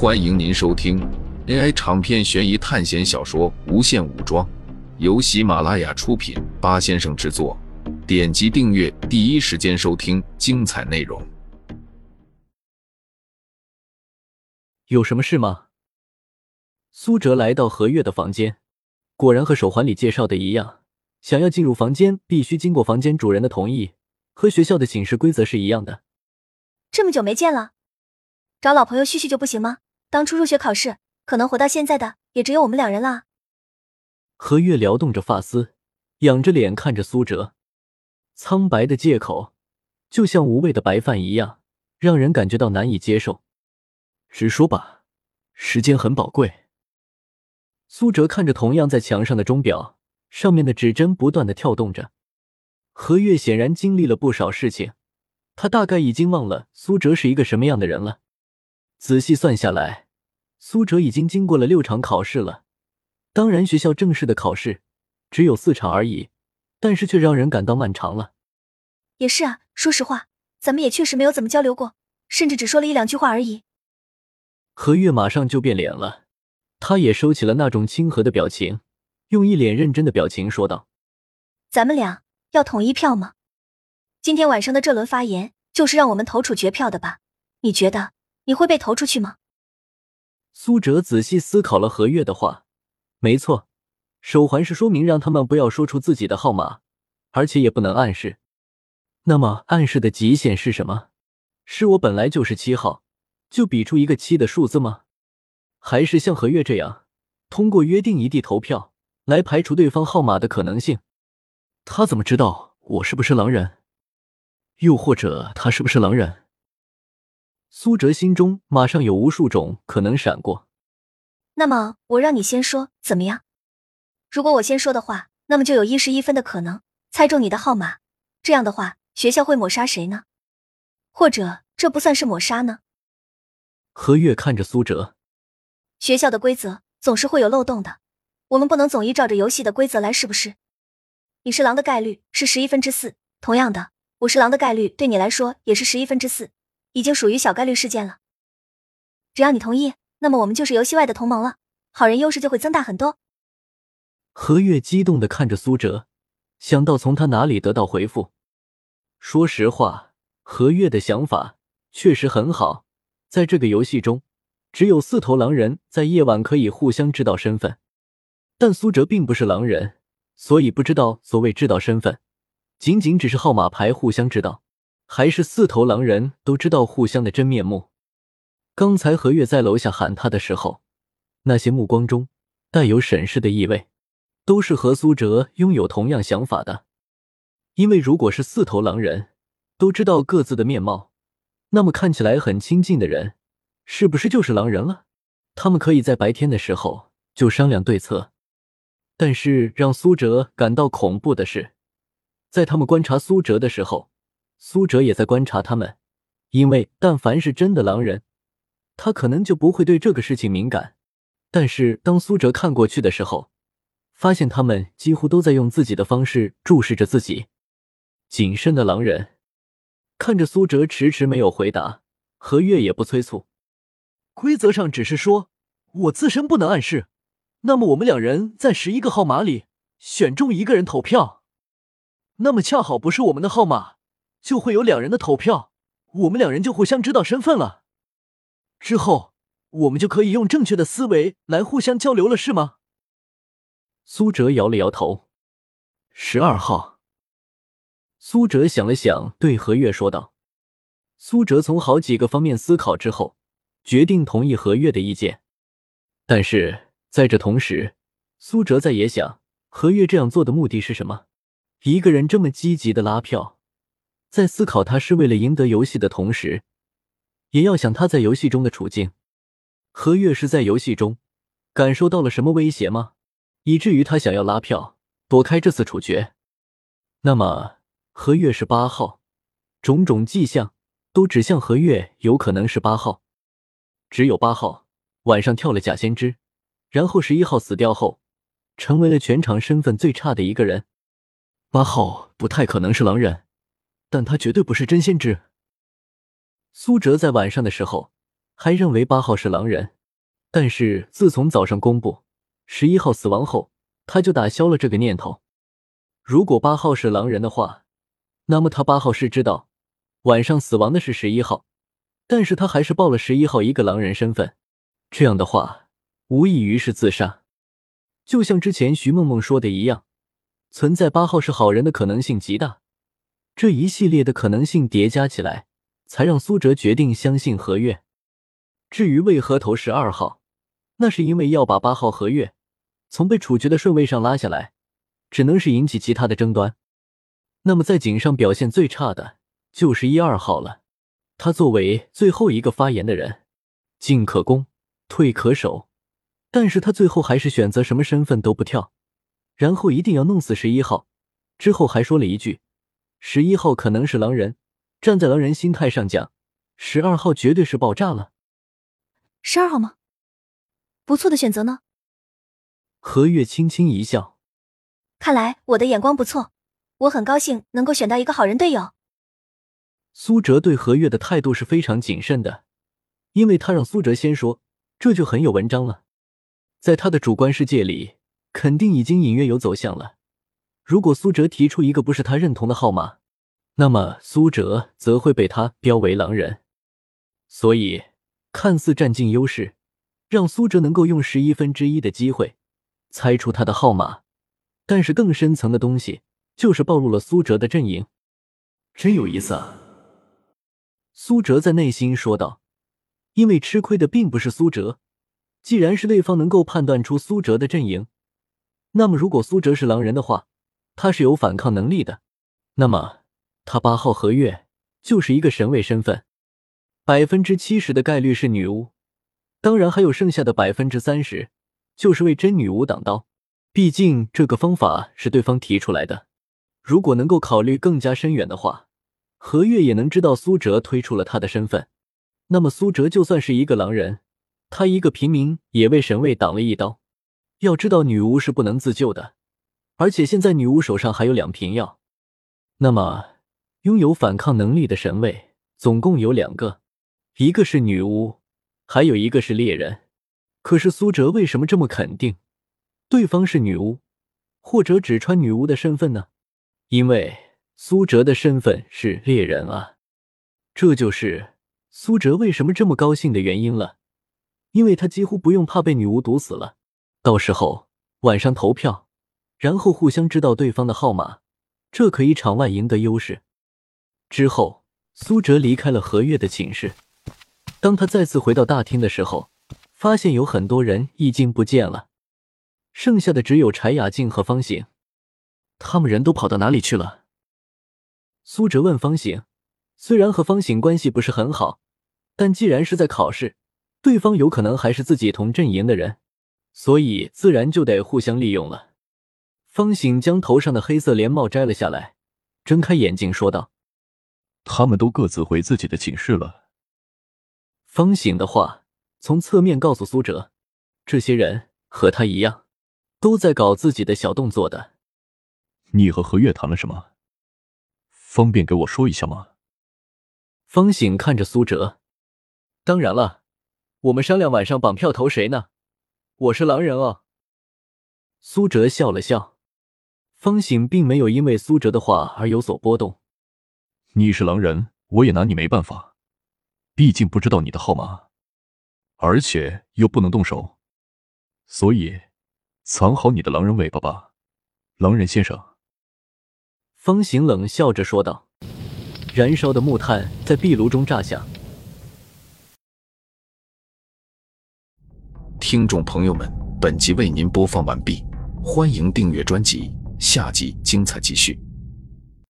欢迎您收听 AI 长篇悬疑探险小说《无限武装》，由喜马拉雅出品，八先生制作。点击订阅，第一时间收听精彩内容。有什么事吗？苏哲来到何月的房间，果然和手环里介绍的一样，想要进入房间必须经过房间主人的同意，和学校的寝室规则是一样的。这么久没见了，找老朋友叙叙旧不行吗？当初入学考试，可能活到现在的也只有我们两人了。何月撩动着发丝，仰着脸看着苏哲，苍白的借口，就像无味的白饭一样，让人感觉到难以接受。直说吧，时间很宝贵。苏哲看着同样在墙上的钟表，上面的指针不断的跳动着。何月显然经历了不少事情，他大概已经忘了苏哲是一个什么样的人了。仔细算下来，苏哲已经经过了六场考试了。当然，学校正式的考试只有四场而已，但是却让人感到漫长了。也是啊，说实话，咱们也确实没有怎么交流过，甚至只说了一两句话而已。何月马上就变脸了，他也收起了那种亲和的表情，用一脸认真的表情说道：“咱们俩要统一票吗？今天晚上的这轮发言就是让我们投处决票的吧？你觉得？”你会被投出去吗？苏哲仔细思考了何月的话，没错，手环是说明让他们不要说出自己的号码，而且也不能暗示。那么暗示的极限是什么？是我本来就是七号，就比出一个七的数字吗？还是像何月这样，通过约定一地投票来排除对方号码的可能性？他怎么知道我是不是狼人？又或者他是不是狼人？苏哲心中马上有无数种可能闪过。那么我让你先说怎么样？如果我先说的话，那么就有一十一分的可能猜中你的号码。这样的话，学校会抹杀谁呢？或者这不算是抹杀呢？何月看着苏哲，学校的规则总是会有漏洞的，我们不能总依照着游戏的规则来，是不是？你是狼的概率是十一分之四，同样的，我是狼的概率对你来说也是十一分之四。已经属于小概率事件了。只要你同意，那么我们就是游戏外的同盟了，好人优势就会增大很多。何月激动的看着苏哲，想到从他哪里得到回复。说实话，何月的想法确实很好。在这个游戏中，只有四头狼人在夜晚可以互相知道身份，但苏哲并不是狼人，所以不知道所谓知道身份，仅仅只是号码牌互相知道。还是四头狼人都知道互相的真面目。刚才何月在楼下喊他的时候，那些目光中带有审视的意味，都是和苏哲拥有同样想法的。因为如果是四头狼人都知道各自的面貌，那么看起来很亲近的人，是不是就是狼人了？他们可以在白天的时候就商量对策。但是让苏哲感到恐怖的是，在他们观察苏哲的时候。苏哲也在观察他们，因为但凡是真的狼人，他可能就不会对这个事情敏感。但是当苏哲看过去的时候，发现他们几乎都在用自己的方式注视着自己。谨慎的狼人看着苏哲迟迟没有回答，何月也不催促。规则上只是说我自身不能暗示，那么我们两人在十一个号码里选中一个人投票，那么恰好不是我们的号码。就会有两人的投票，我们两人就互相知道身份了。之后，我们就可以用正确的思维来互相交流了，是吗？苏哲摇了摇头。十二号。苏哲想了想，对何月说道：“苏哲从好几个方面思考之后，决定同意何月的意见。但是在这同时，苏哲在也想，何月这样做的目的是什么？一个人这么积极的拉票。”在思考他是为了赢得游戏的同时，也要想他在游戏中的处境。何月是在游戏中感受到了什么威胁吗？以至于他想要拉票躲开这次处决？那么何月是八号，种种迹象都指向何月有可能是八号。只有八号晚上跳了假先知，然后十一号死掉后，成为了全场身份最差的一个人。八号不太可能是狼人。但他绝对不是真先知。苏哲在晚上的时候还认为八号是狼人，但是自从早上公布十一号死亡后，他就打消了这个念头。如果八号是狼人的话，那么他八号是知道晚上死亡的是十一号，但是他还是报了十一号一个狼人身份，这样的话无异于是自杀。就像之前徐梦梦说的一样，存在八号是好人的可能性极大。这一系列的可能性叠加起来，才让苏哲决定相信何月。至于为何投十二号，那是因为要把八号何月从被处决的顺位上拉下来，只能是引起其他的争端。那么在井上表现最差的就是一二号了。他作为最后一个发言的人，进可攻，退可守，但是他最后还是选择什么身份都不跳，然后一定要弄死十一号。之后还说了一句。十一号可能是狼人，站在狼人心态上讲，十二号绝对是爆炸了。十二号吗？不错的选择呢。何月轻轻一笑，看来我的眼光不错，我很高兴能够选到一个好人队友。苏哲对何月的态度是非常谨慎的，因为他让苏哲先说，这就很有文章了。在他的主观世界里，肯定已经隐约有走向了。如果苏哲提出一个不是他认同的号码，那么苏哲则会被他标为狼人。所以，看似占尽优势，让苏哲能够用十一分之一的机会猜出他的号码，但是更深层的东西就是暴露了苏哲的阵营。真有意思啊！苏哲在内心说道。因为吃亏的并不是苏哲，既然是对方能够判断出苏哲的阵营，那么如果苏哲是狼人的话。他是有反抗能力的，那么他八号合月就是一个神位身份，百分之七十的概率是女巫，当然还有剩下的百分之三十就是为真女巫挡刀。毕竟这个方法是对方提出来的，如果能够考虑更加深远的话，何月也能知道苏哲推出了他的身份，那么苏哲就算是一个狼人，他一个平民也为神位挡了一刀。要知道女巫是不能自救的。而且现在女巫手上还有两瓶药，那么拥有反抗能力的神位总共有两个，一个是女巫，还有一个是猎人。可是苏哲为什么这么肯定对方是女巫，或者只穿女巫的身份呢？因为苏哲的身份是猎人啊，这就是苏哲为什么这么高兴的原因了。因为他几乎不用怕被女巫毒死了，到时候晚上投票。然后互相知道对方的号码，这可以场外赢得优势。之后，苏哲离开了何月的寝室。当他再次回到大厅的时候，发现有很多人已经不见了，剩下的只有柴雅静和方醒。他们人都跑到哪里去了？苏哲问方醒。虽然和方醒关系不是很好，但既然是在考试，对方有可能还是自己同阵营的人，所以自然就得互相利用了。方醒将头上的黑色连帽摘了下来，睁开眼睛说道：“他们都各自回自己的寝室了。”方醒的话从侧面告诉苏哲，这些人和他一样，都在搞自己的小动作的。你和何月谈了什么？方便给我说一下吗？方醒看着苏哲，当然了，我们商量晚上绑票投谁呢？我是狼人哦。苏哲笑了笑。方醒并没有因为苏哲的话而有所波动。你是狼人，我也拿你没办法，毕竟不知道你的号码，而且又不能动手，所以藏好你的狼人尾巴吧，狼人先生。方醒冷笑着说道。燃烧的木炭在壁炉中炸响。听众朋友们，本集为您播放完毕，欢迎订阅专辑。下集精彩继续。